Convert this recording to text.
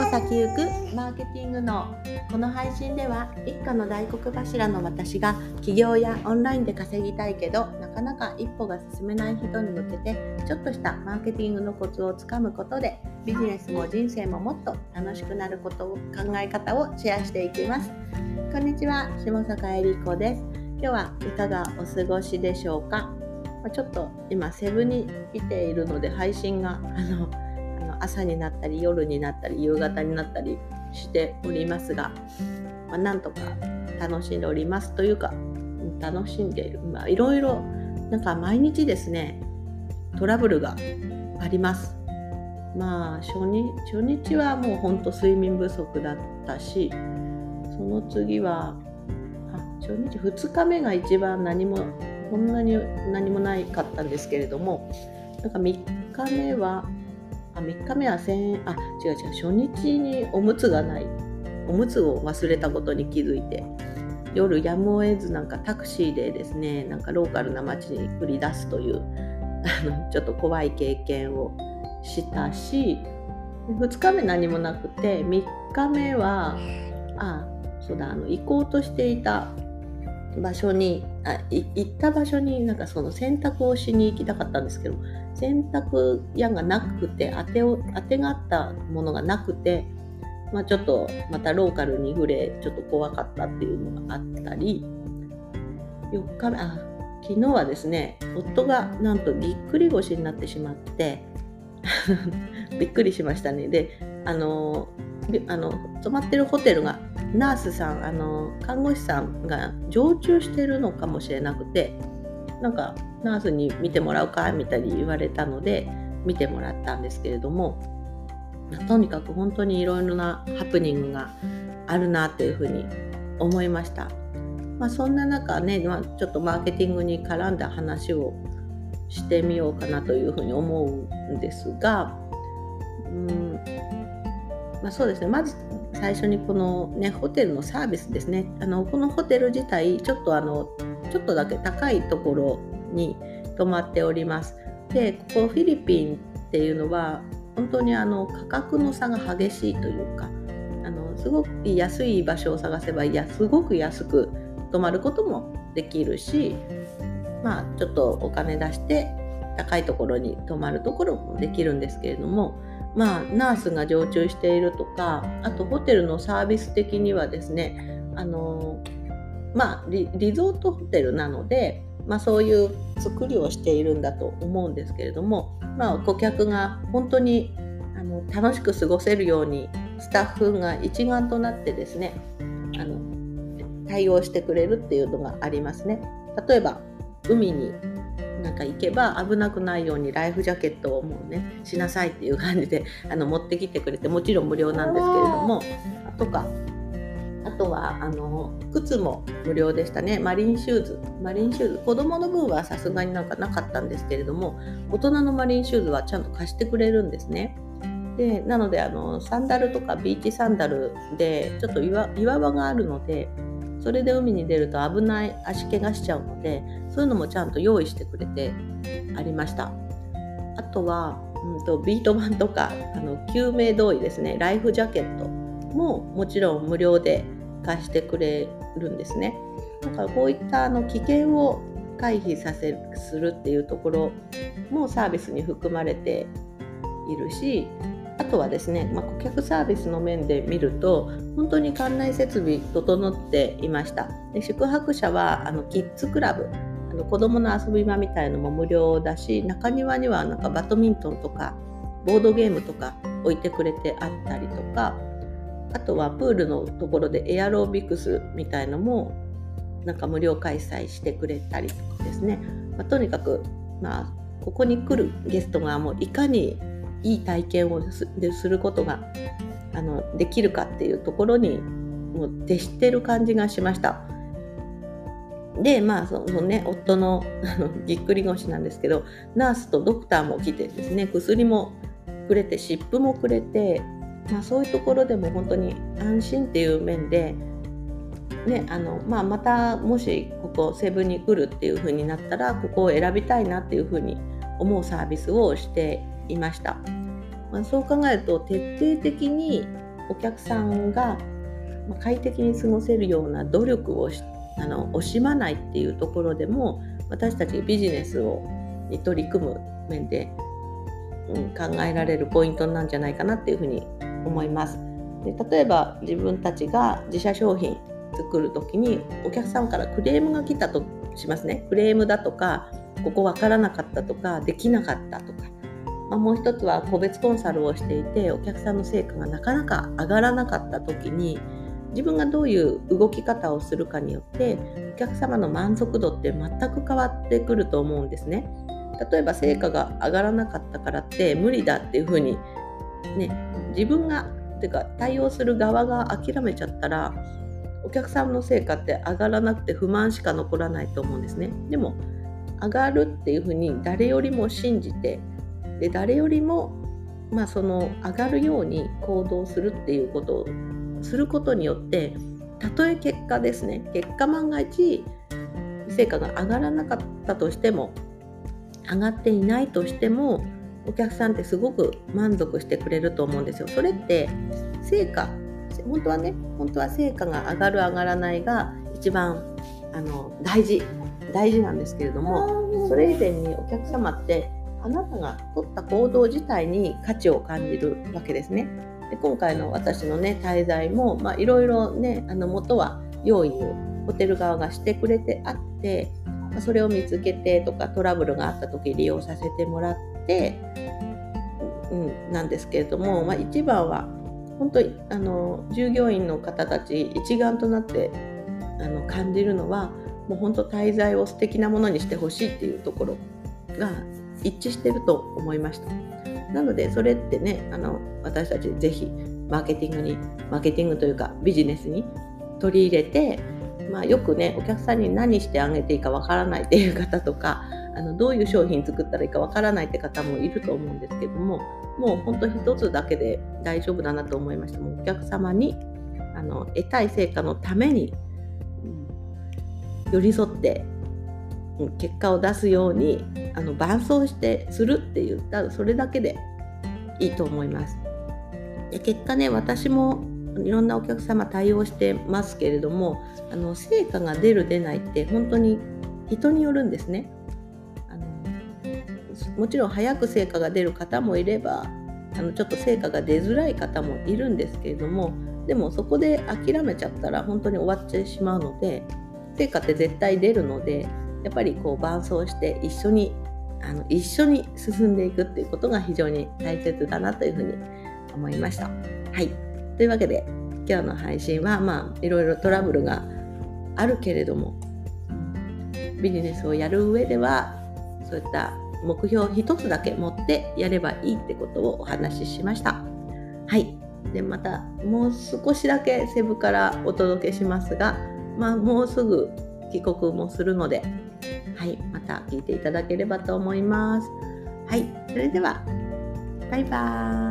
歩先行くマーケティングのこの配信では一家の大黒柱の私が起業やオンラインで稼ぎたいけどなかなか一歩が進めない人に向けてちょっとしたマーケティングのコツをつかむことでビジネスも人生ももっと楽しくなることを考え方をシェアしていきます。こんにちは下坂恵理子です。今日はいかがお過ごしでしょうか？ちょっと今セブに来ているので配信があの朝になったり夜になったり夕方になったりしておりますが、まあ、なんとか楽しんでおりますというか楽しんでいる、まあ、いろいろなんか毎日ですねトラブルがあります。まあ初日初日はもうほんと睡眠不足だったしその次はあ初日2日目が一番何もこんなに何もないかったんですけれどもなんか3日目は3日目は1000あ違う違う初日におむつがない。おむつを忘れたことに気づいて。夜やむを得ずなんかタクシーでですねなんかローカルな街に繰り出すというあのちょっと怖い経験をしたし2日目何もなくて3日目はあそうだあの行こうとしていた場所にあ行った場所になんかその洗濯をしに行きたかったんですけど洗濯屋がなくて当てを当てがあったものがなくて、まあ、ちょっとまたローカルに触れちょっと怖かったっていうのがあったり4日目あ昨日はですね夫がなんとぎっくり腰になってしまって びっくりしましたね。であのあの泊まってるホテルがナースさんあの看護師さんが常駐してるのかもしれなくてなんかナースに見てもらうかみたいに言われたので見てもらったんですけれどもとにかく本当にいろいろなハプニングがあるなっていうふうに思いました。まあ、そんな中ね、まあ、ちょっとマーケティングに絡んだ話をしてみようかなというふうに思うんですが、うんまあ、そうですね。まず最初にこの、ね、ホテルのサービスですね。あのこのホテル自体ちょっとあのちょっとだけ高いところに泊まっております。でここフィリピンっていうのは本当にあの価格の差が激しいというかあのすごく安い場所を探せばいやすごく安く泊まることもできるしまあちょっとお金出して高いところに泊まるところもできるんですけれどもまあ、ナースが常駐しているとかあとホテルのサービス的にはですねあの、まあリ、ゾートホテルなので、まあ、そういう作りをしているんだと思うんですけれども、まあ、顧客が本当にあの楽しく過ごせるようにスタッフが一丸となってですねあの対応してくれるっていうのがありますね。例えば海になんか行けば危なくないようにライフジャケットをもうねしなさいっていう感じであの持ってきてくれてもちろん無料なんですけれどもとかあとはあの靴も無料でしたね。マリンシューズ。マリンシューズ。子供の分はさすがになんかなかったんですけれども大人のマリンシューズはちゃんと貸してくれるんですね。でなのであのサンダルとかビーチサンダルでちょっと岩岩場があるのでそれで海に出ると危ない足怪我しちゃうのでそういうのもちゃんと用意してくれてありました。あとは、うんと、ビート板とかあの救命胴衣ですね。ライフジャケットももちろん無料で貸してくれるんですね。だからこういったあの危険を回避させるするっていうところもサービスに含まれているしあとはですね、まあ、顧客サービスの面で見ると本当に館内設備整っていました。で宿泊者はあのキッズクラブあの子どもの遊び場みたいのも無料だし中庭にはなんかバドミントンとかボードゲームとか置いてくれてあったりとかあとはプールのところでエアロビクスみたいのもなんか無料開催してくれたりとかですね、まあ、とにかくまあここに来るゲストがもういかにいい体験をすですることがあのできるかっていうところにもう徹してる感じがしました。でまあそのね夫のぎっくり腰なんですけどナースとドクターも来てですね薬もくれて湿布もくれて、まあ、そういうところでも本当に安心っていう面で、ねあのまあ、またもしここセブンに来るっていう風になったらここを選びたいなっていう風に思うサービスをしていました。まあ、そう考えると徹底的にお客さんが快適に過ごせるような努力をしあの惜しまないっていうところでも私たちビジネスをに取り組む面で、うん、考えられるポイントなんじゃないかなっていうふうに思います。で例えば自分たちが自社商品作る時にお客さんからクレームが来たとしますねクレームだとかここ分からなかったとかできなかったとか、まあ、もう一つは個別コンサルをしていてお客さんの成果がなかなか上がらなかった時に自分がどういう動き方をするかによってお客様の満足度って全く変わってくると思うんですね。例えば成果が上がらなかったからって無理だっていうふうにね自分がてか対応する側が諦めちゃったらお客さんの成果って上がらなくて不満しか残らないと思うんですね。でも上がるっていうふうに誰よりも信じてで誰よりもまあその上がるように行動するっていうことをすることによってたとえ結果ですね結果万が一成果が上がらなかったとしても上がっていないとしてもお客さんってすごく満足してくれると思うんですよ。それって成果本当はね本当は成果が上がる上がらないが一番あの大事大事なんですけれどもそれ以前にお客様ってあなたが取った行動自体に価値を感じるわけですね。で今回の私のね滞在もいろいろねあの元は用意をホテル側がしてくれてあってそれを見つけてとかトラブルがあった時利用させてもらって、うん、なんですけれども、まあ、一番は本当にあの従業員の方たち一丸となってあの感じるのはもう本当滞在を素敵なものにしてほしいっていうところが一致してると思いました。なのでそれってねあの私たちぜひマーケティングにマーケティングというかビジネスに取り入れて、まあ、よくねお客さんに何してあげていいかわからないっていう方とかあのどういう商品作ったらいいかわからないって方もいると思うんですけどももう本当一つだけで大丈夫だなと思いましたもうお客様にあの得たい成果のために、うん、寄り添って結果を出すようにあの伴走してするって言ったらそれだけでいいと思います。で結果ね私もいろんなお客様対応してますけれどもあの成果が出る出ないって本当に人によるんですね。あのもちろん早く成果が出る方もいればあのちょっと成果が出づらい方もいるんですけれどもでもそこで諦めちゃったら本当に終わってしまうので成果って絶対出るのでやっぱりこう伴走して一緒にあの一緒に進んでいくっていうことが非常に大切だなというふうに思いました。はいというわけで今日の配信はまあいろいろトラブルがあるけれどもビジネスをやる上ではそういった目標一つだけ持ってやればいいってことをお話ししました。はい。で、またもう少しだけセブからお届けしますが、まあもうすぐ帰国もするので、はい、また聞いていただければと思います。はい、それでは、バイバーイ。